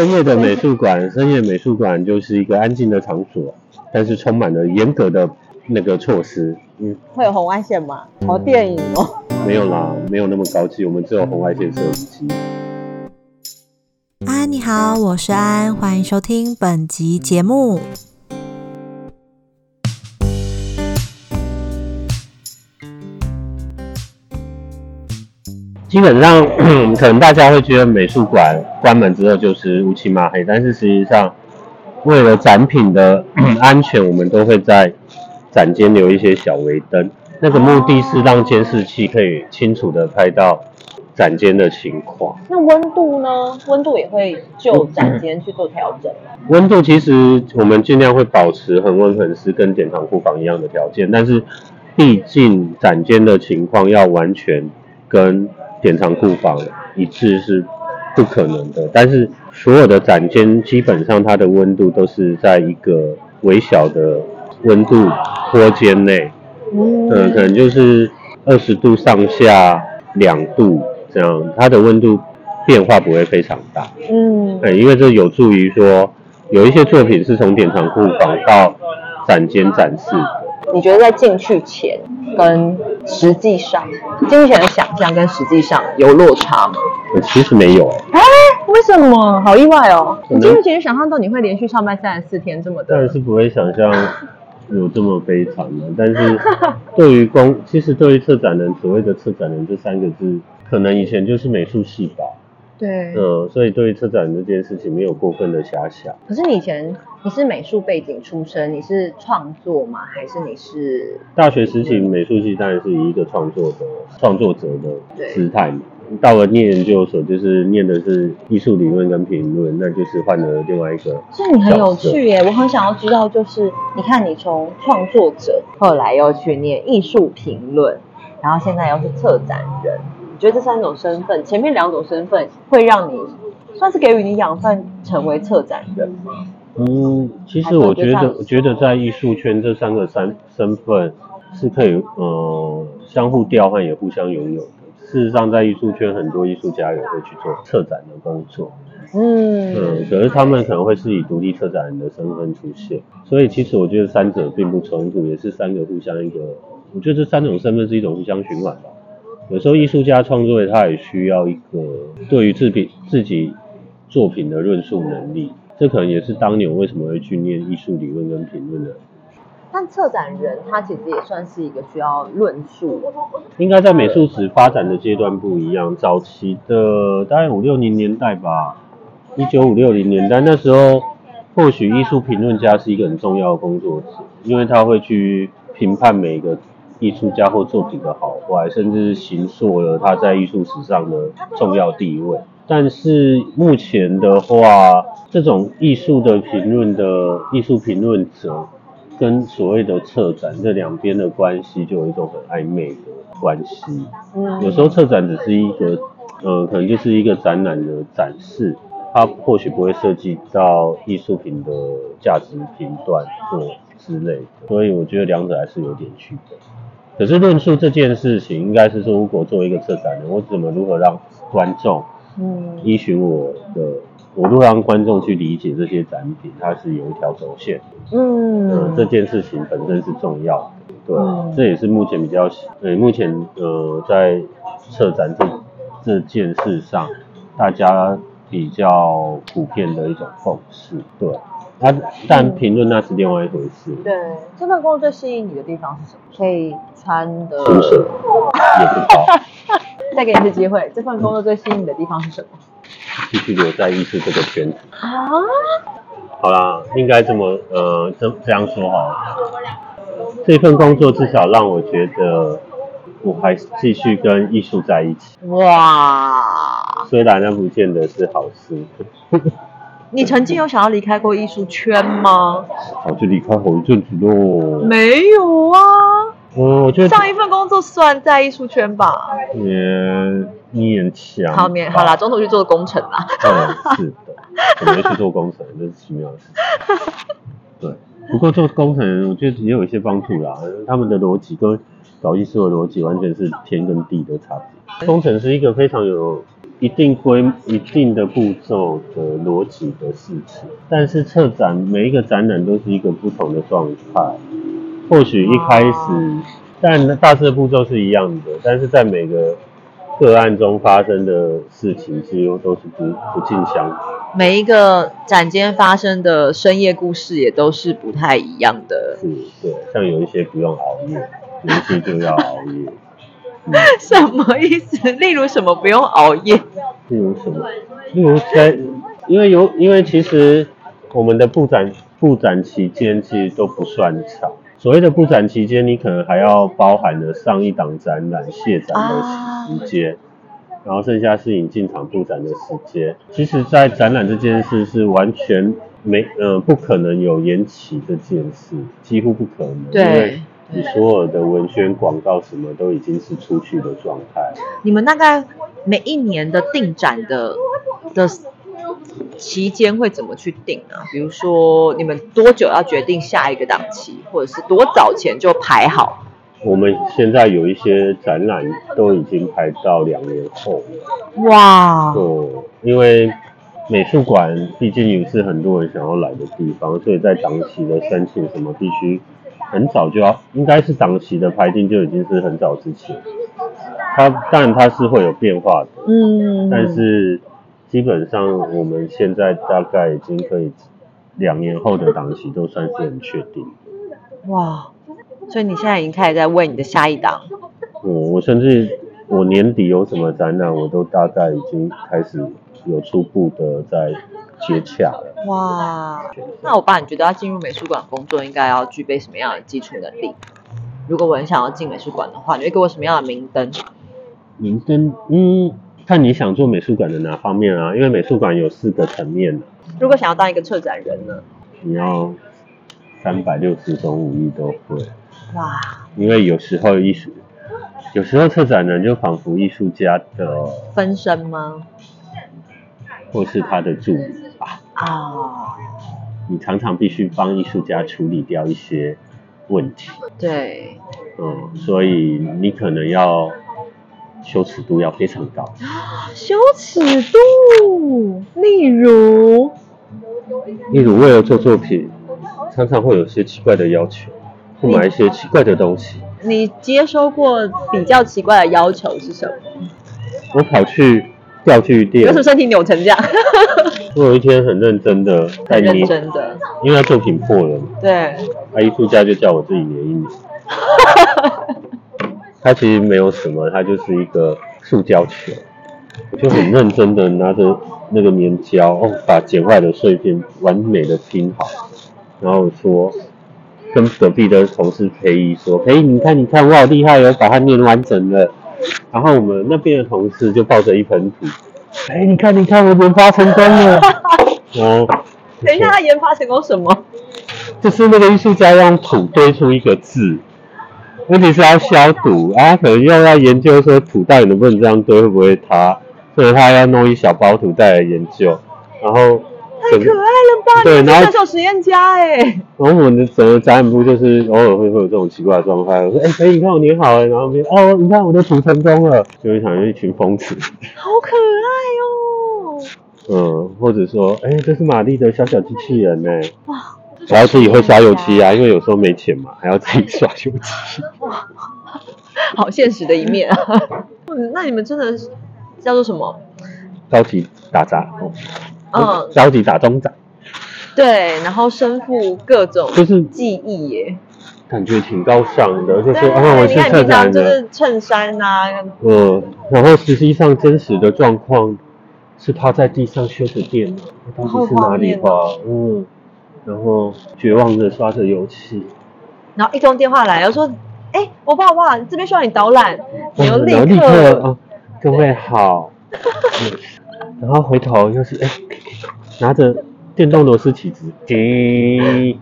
深夜的美术馆，深夜美术馆就是一个安静的场所，但是充满了严格的那个措施。嗯，会有红外线吗？好电影哦。没有啦，没有那么高级，我们只有红外线摄影机。安，你好，我是安，欢迎收听本集节目。基本上，可能大家会觉得美术馆关门之后就是乌漆嘛黑，但是实际上，为了展品的 安全，我们都会在展间留一些小微灯。那个目的是让监视器可以清楚的拍到展间的情况。那温度呢？温度也会就展间去做调整。温度其实我们尽量会保持恒温恒湿，跟典藏库房一样的条件，但是毕竟展间的情况要完全跟典藏库房一致是不可能的，但是所有的展间基本上它的温度都是在一个微小的温度坡间内，嗯，可能就是二十度上下两度这样，它的温度变化不会非常大，嗯，对，因为这有助于说有一些作品是从典藏库房到展间展示。你觉得在进去前跟实际上进去前的想象跟实际上有落差吗？其实没有哎，为什么？好意外哦！你进去前想象到你会连续上班三十四天这么的？当然是不会想象有这么悲惨的。但是 对于公，其实对于策展人，所谓的策展人这三个字，可能以前就是美术系吧。对，嗯，所以对于车展这件事情没有过分的遐想。可是你以前你是美术背景出身，你是创作吗？还是你是大学时期美术系当然是以一个创作的创作者的姿态嘛。到了念研究所，就是念的是艺术理论跟评论，那就是换了另外一个。所以你很有趣耶，我很想要知道，就是你看你从创作者，后来又去念艺术评论，然后现在又是策展人。觉得这三种身份，前面两种身份会让你算是给予你养分，成为策展人吗？嗯，其实我觉得，我觉得在艺术圈这三个三身份是可以呃相互调换，也互相拥有的。事实上，在艺术圈，很多艺术家也会去做策展的工作。嗯嗯，可是他们可能会是以独立策展人的身份出现，所以其实我觉得三者并不冲突，也是三个互相一个。我觉得这三种身份是一种互相循环吧。有时候艺术家创作，他也需要一个对于自品自己作品的论述能力，这可能也是当年为什么会去念艺术理论跟评论的。但策展人他其实也算是一个需要论述。应该在美术史发展的阶段不一样，早期的大概五六零年代吧，一九五六零年代那时候，或许艺术评论家是一个很重要的工作者，因为他会去评判每一个。艺术家或作品的好坏，甚至形塑了他在艺术史上的重要地位。但是目前的话，这种艺术的评论的艺术评论者，跟所谓的策展这两边的关系，就有一种很暧昧的关系。嗯，有时候策展只是一个，呃，可能就是一个展览的展示，它或许不会涉及到艺术品的价值评断或之类的。所以我觉得两者还是有点区别。可是论述这件事情，应该是说，如果作为一个策展人，我怎么如何让观众，嗯，依循我的，我如何让观众去理解这些展品，它是有一条轴线，嗯，这件事情本身是重要的，对，这也是目前比较，呃，目前呃在策展这这件事上，大家比较普遍的一种共识，对。他但评论那是另外一回事。对，这份工作最吸引你的地方是什么？可以穿的。不高。再给你一次机会，这份工作最吸引你的地方是什么？继续留在艺术这个圈子。啊？好啦，应该这么呃这这样说好了。这份工作至少让我觉得我还继续跟艺术在一起。哇！虽然那不见得是好事。你曾经有想要离开过艺术圈吗？早 就离开好一阵子喽。没有啊。嗯，我觉得上一份工作算在艺术圈吧。也勉强。好勉好啦，中途去做工程啦。嗯，是的，我没去做工程，这是奇妙的事情。对，不过做工程我觉得也有一些帮助啦。他们的逻辑跟搞艺术的逻辑完全是天跟地的差别。工程是一个非常有一定规一定的步骤的逻辑的事情，但是策展每一个展览都是一个不同的状态。或许一开始，但大致的步骤是一样的，但是在每个个案中发生的事情几乎都是不不尽相同。每一个展间发生的深夜故事也都是不太一样的。是，对，像有一些不用熬夜，有一些就要熬夜。嗯什么意思？例如什么不用熬夜？例如什么？例如在，因为有，因为其实我们的布展布展期间其实都不算长。所谓的布展期间，你可能还要包含了上一档展览卸展啊的时间，然后剩下是你进场布展的时间。其实，在展览这件事是完全没呃不可能有延期这件事，几乎不可能，因为对，你所有的文宣广告什么都已经是出去的状态。你们大概每一年的定展的的期间会怎么去定啊？比如说，你们多久要决定下一个档期，或者是多早前就排好？我们现在有一些展览都已经排到两年后了，哇，对，因为美术馆毕竟也是很多人想要来的地方，所以在档期的申请什么必须很早就要，应该是档期的排定就已经是很早之前。它当然它是会有变化的，嗯，但是基本上我们现在大概已经可以两年后的档期都算是很确定。哇，所以你现在已经开始在为你的下一档。嗯，我甚至我年底有什么展览，我都大概已经开始有初步的在接洽了。哇，那我爸，你觉得要进入美术馆工作，应该要具备什么样的基础能力？如果我很想要进美术馆的话，你会给我什么样的明灯？明灯，嗯，看你想做美术馆的哪方面啊？因为美术馆有四个层面的，如果想要当一个策展人呢？你要三百六十种武艺都会。哇，因为有时候艺术，有时候策展人就仿佛艺术家的，分身吗？或是他的助理吧。啊，你常常必须帮艺术家处理掉一些问题，对，嗯，所以你可能要羞耻度要非常高。羞耻度，例如，例如为了做作品，常常会有些奇怪的要求，会买一些奇怪的东西。你接收过比较奇怪的要求是什么？我跑去钓具为店什么，身体扭成这样？我有一天很认真的在很认捏，真的，因为他作品破了嘛，对，啊，艺术家就叫我自己捏一捏。它其实没有什么，它就是一个塑胶球，我就很认真的拿着那个粘胶，哦，把剪坏的碎片完美的拼好，然后说跟隔壁的同事裴姨说，裴毅你看你看我好厉害哦，把它粘完整了。然后我们那边的同事就抱着一盆土，哎，你看你看我研发成功了。然后 等一下，他研发成功什么？就是那个艺术家用土堆出一个字，问题是要消毒啊，可能又要研究说土到底能不能这样堆，会不会塌，所以他要弄一小包土袋来研究，然后太可爱了吧！对然后你是射手实验家哎，然后我们的整个展览部就是偶尔会会有这种奇怪的状态，我说哎，可以你看我粘好了，然后别哦，你看我的土成功了，就会想有一群疯子，好可爱哦！嗯，或者说哎，这是玛丽的小小机器人呢，哇，我要自己会刷油漆啊，因为有时候没钱嘛，还要自己刷油漆。好现实的一面啊！嗯 那你们真的是叫做什么？高级打杂，哦嗯，高级打中展，对，然后身负各种就是技艺耶。感觉挺高尚的，就对，说啊，我是策你看平常就，是衬衫啊，嗯，然后实际上真实的状况是他在地上修着电脑，到底是哪里吧？嗯，然后绝望的刷着油漆，然后一通电话来，然后说，哎，我爸我爸这边需要你导览，你又立刻刻啊，各位好，嗯 然后回头又是哎，拿着电动螺丝起子，叮，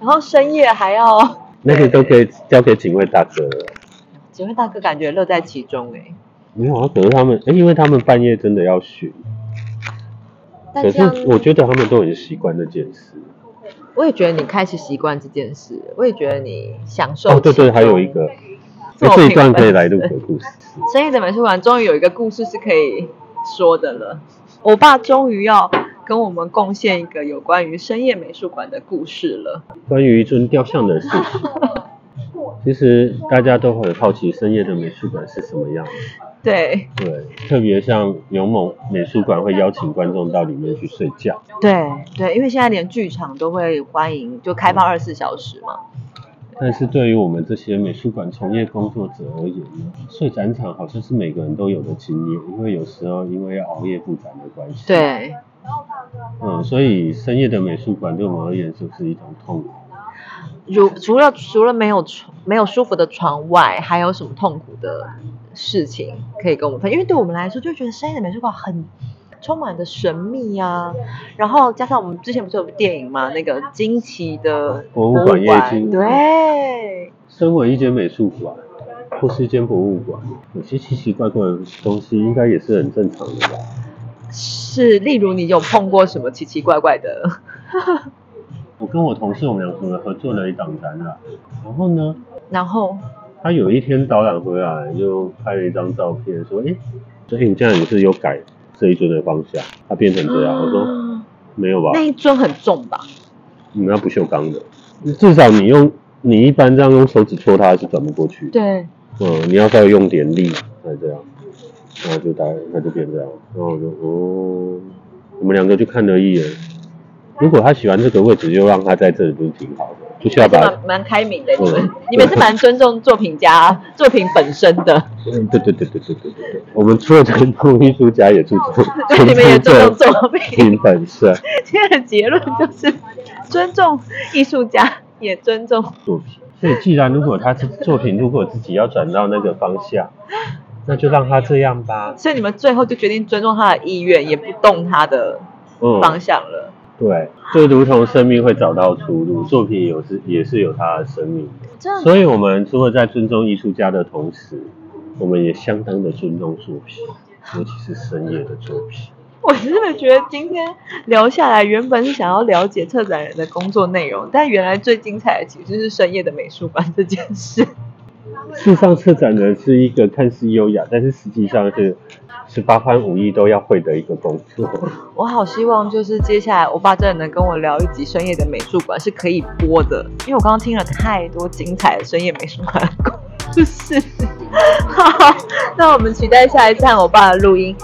然后深夜还要，那个都可以交给警卫大哥了。警卫大哥感觉乐在其中哎。没有啊，可是他们，哎因为他们半夜真的要巡，可是我觉得他们都很习惯那件事。我也觉得你开始习惯这件事，我也觉得你享受。哦，对对，还有一个，这一段可以来录本个故事。深夜的美术馆终于有一个故事是可以说的了。我爸终于要跟我们贡献一个有关于深夜美术馆的故事了。关于一尊雕像的事情，其实大家都很好奇深夜的美术馆是什么样的。对对，特别像有某美术馆会邀请观众到里面去睡觉。对对，因为现在连剧场都会欢迎，就开放二十四小时嘛。但是对于我们这些美术馆从业工作者而言呢，睡展场好像是每个人都有的经验，因为有时候因为要熬夜布展的关系。对，嗯，所以深夜的美术馆对我们而言是不是一种痛苦？如除了除了没有床没有舒服的床外，还有什么痛苦的事情可以跟我们分享？因为对我们来说，就觉得深夜的美术馆很充满着神秘啊，然后加上我们之前不是有部电影嘛，那个惊奇的博物馆夜惊对，身为一间美术馆或是一间博物馆，有些奇奇怪怪的东西应该也是很正常的吧？是，例如你有碰过什么奇奇怪怪的？我跟我同事我们两个人合作了一档展览，然后呢，然后他有一天导览回来就拍了一张照片，说：“哎，所以你这样也是有改这一尊的方向，它变成这样。”我说：“没有吧？那一尊很重吧？你们要不锈钢的，至少你用你一般这样用手指戳它是转不过去。对，嗯，你要稍微用点力才这样，然后就大概它就变这样，然后我就哦，我们两个就看了一眼。如果他喜欢这个位置，就让他在这里，不是挺好的？不需要把蛮蛮开明的，你们你们是蛮尊重作品家作品本身的。嗯，对对对对对对对对，我们除了尊重艺术家，也尊重对你们也尊重作品本身。今天的结论就是尊重艺术家，也尊重作品。所以，既然如果他是作品，如果自己要转到那个方向，那就让他这样吧。所以你们最后就决定尊重他的意愿，也不动他的方向了。对，就如同生命会找到出路，作品有是也是有它的生命。所以，我们除了在尊重艺术家的同时，我们也相当的尊重作品，尤其是深夜的作品。我真的觉得今天聊下来，原本是想要了解策展人的工作内容，但原来最精彩的其实是深夜的美术馆这件事。事实上，策展人是一个看似优雅，但是实际上是。十八般武艺都要会的一个工作。我好希望就是接下来我爸真的能跟我聊一集深夜的美术馆是可以播的，因为我刚刚听了太多精彩的深夜美术馆故事。好，那我们期待下一站我爸的录音。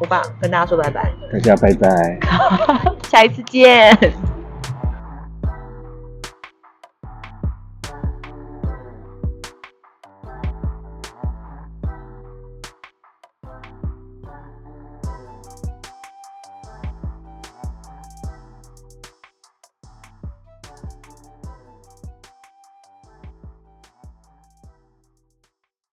我爸跟大家说拜拜。大家拜拜。下一次见。